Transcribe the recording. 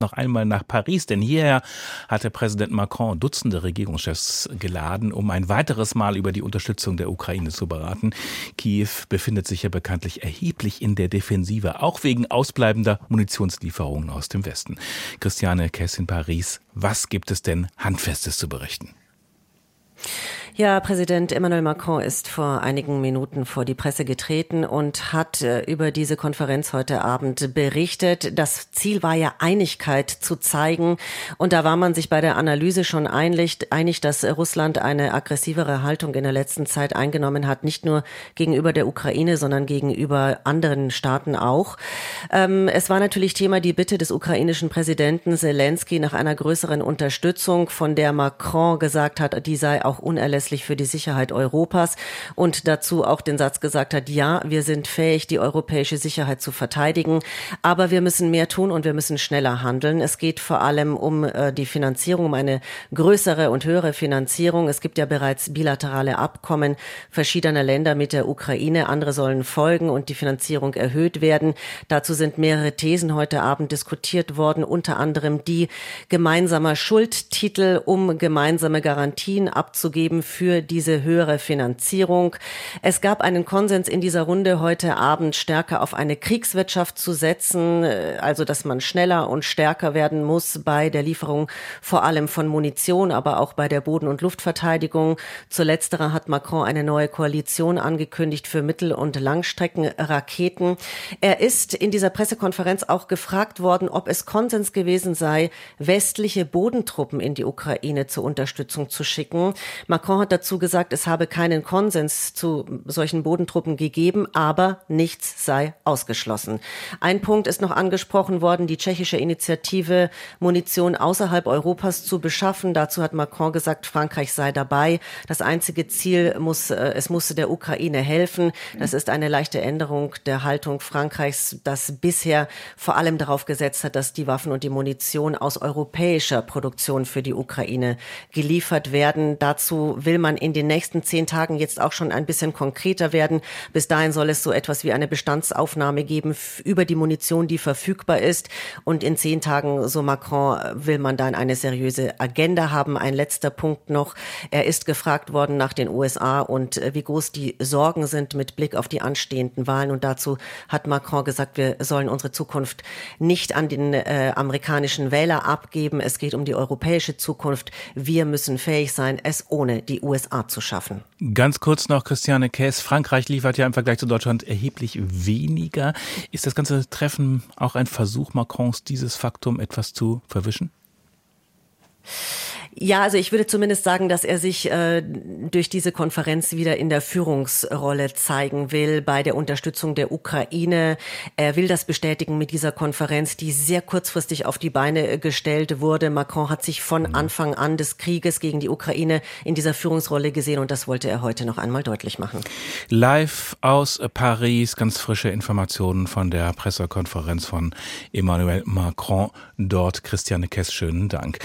noch einmal nach Paris, denn hierher hatte Präsident Macron Dutzende Regierungschefs geladen, um ein weiteres Mal über die Unterstützung der Ukraine zu beraten. Kiew befindet sich ja bekanntlich erheblich in der Defensive, auch wegen ausbleibender Munitionslieferungen aus dem Westen. Christiane Kess in Paris, was gibt es denn Handfestes zu berichten? Ja, Präsident Emmanuel Macron ist vor einigen Minuten vor die Presse getreten und hat äh, über diese Konferenz heute Abend berichtet. Das Ziel war ja Einigkeit zu zeigen. Und da war man sich bei der Analyse schon einig, einig, dass Russland eine aggressivere Haltung in der letzten Zeit eingenommen hat, nicht nur gegenüber der Ukraine, sondern gegenüber anderen Staaten auch. Ähm, es war natürlich Thema die Bitte des ukrainischen Präsidenten Zelensky nach einer größeren Unterstützung, von der Macron gesagt hat, die sei auch unerlässlich unerlässlich für die Sicherheit Europas und dazu auch den Satz gesagt hat, ja, wir sind fähig, die europäische Sicherheit zu verteidigen, aber wir müssen mehr tun und wir müssen schneller handeln. Es geht vor allem um äh, die Finanzierung, um eine größere und höhere Finanzierung. Es gibt ja bereits bilaterale Abkommen verschiedener Länder mit der Ukraine. Andere sollen folgen und die Finanzierung erhöht werden. Dazu sind mehrere Thesen heute Abend diskutiert worden, unter anderem die gemeinsamer Schuldtitel, um gemeinsame Garantien abzugeben für diese höhere Finanzierung. Es gab einen Konsens in dieser Runde heute Abend stärker auf eine Kriegswirtschaft zu setzen, äh, also dass man schneller und stärker werden muss bei der Lieferung vor allem von Munition, aber auch bei der Boden- und Luftverteidigung. Zu letzterer hat Macron eine neue Koalition angekündigt für Mittel- und Langstreckenraketen. Er ist in dieser Pressekonferenz auch gefragt worden, ob es Konsens gewesen sei, westliche Bodentruppen in die Ukraine zur Unterstützung zu schicken. Macron hat dazu gesagt, es habe keinen Konsens zu solchen Bodentruppen gegeben, aber nichts sei ausgeschlossen. Ein Punkt ist noch angesprochen worden, die tschechische Initiative, Munition außerhalb Europas zu beschaffen. Dazu hat Macron gesagt, Frankreich sei dabei. Das einzige Ziel muss, äh, es musste der Ukraine helfen. Das ist eine leichte Änderung der Haltung Frankreichs, das bisher vor allem darauf gesetzt hat, dass die Waffen und die Munition aus europäischer Produktion für die Ukraine geliefert werden. Dazu will will man in den nächsten zehn Tagen jetzt auch schon ein bisschen konkreter werden. Bis dahin soll es so etwas wie eine Bestandsaufnahme geben über die Munition, die verfügbar ist. Und in zehn Tagen, so Macron, will man dann eine seriöse Agenda haben. Ein letzter Punkt noch. Er ist gefragt worden nach den USA und äh, wie groß die Sorgen sind mit Blick auf die anstehenden Wahlen. Und dazu hat Macron gesagt, wir sollen unsere Zukunft nicht an den äh, amerikanischen Wähler abgeben. Es geht um die europäische Zukunft. Wir müssen fähig sein, es ohne die USA zu schaffen. Ganz kurz noch, Christiane Käs. Frankreich liefert ja im Vergleich zu Deutschland erheblich weniger. Ist das ganze Treffen auch ein Versuch Macrons, dieses Faktum etwas zu verwischen? Ja, also ich würde zumindest sagen, dass er sich äh, durch diese Konferenz wieder in der Führungsrolle zeigen will bei der Unterstützung der Ukraine. Er will das bestätigen mit dieser Konferenz, die sehr kurzfristig auf die Beine äh, gestellt wurde. Macron hat sich von mhm. Anfang an des Krieges gegen die Ukraine in dieser Führungsrolle gesehen und das wollte er heute noch einmal deutlich machen. Live aus Paris, ganz frische Informationen von der Pressekonferenz von Emmanuel Macron. Dort Christiane Kess, schönen Dank.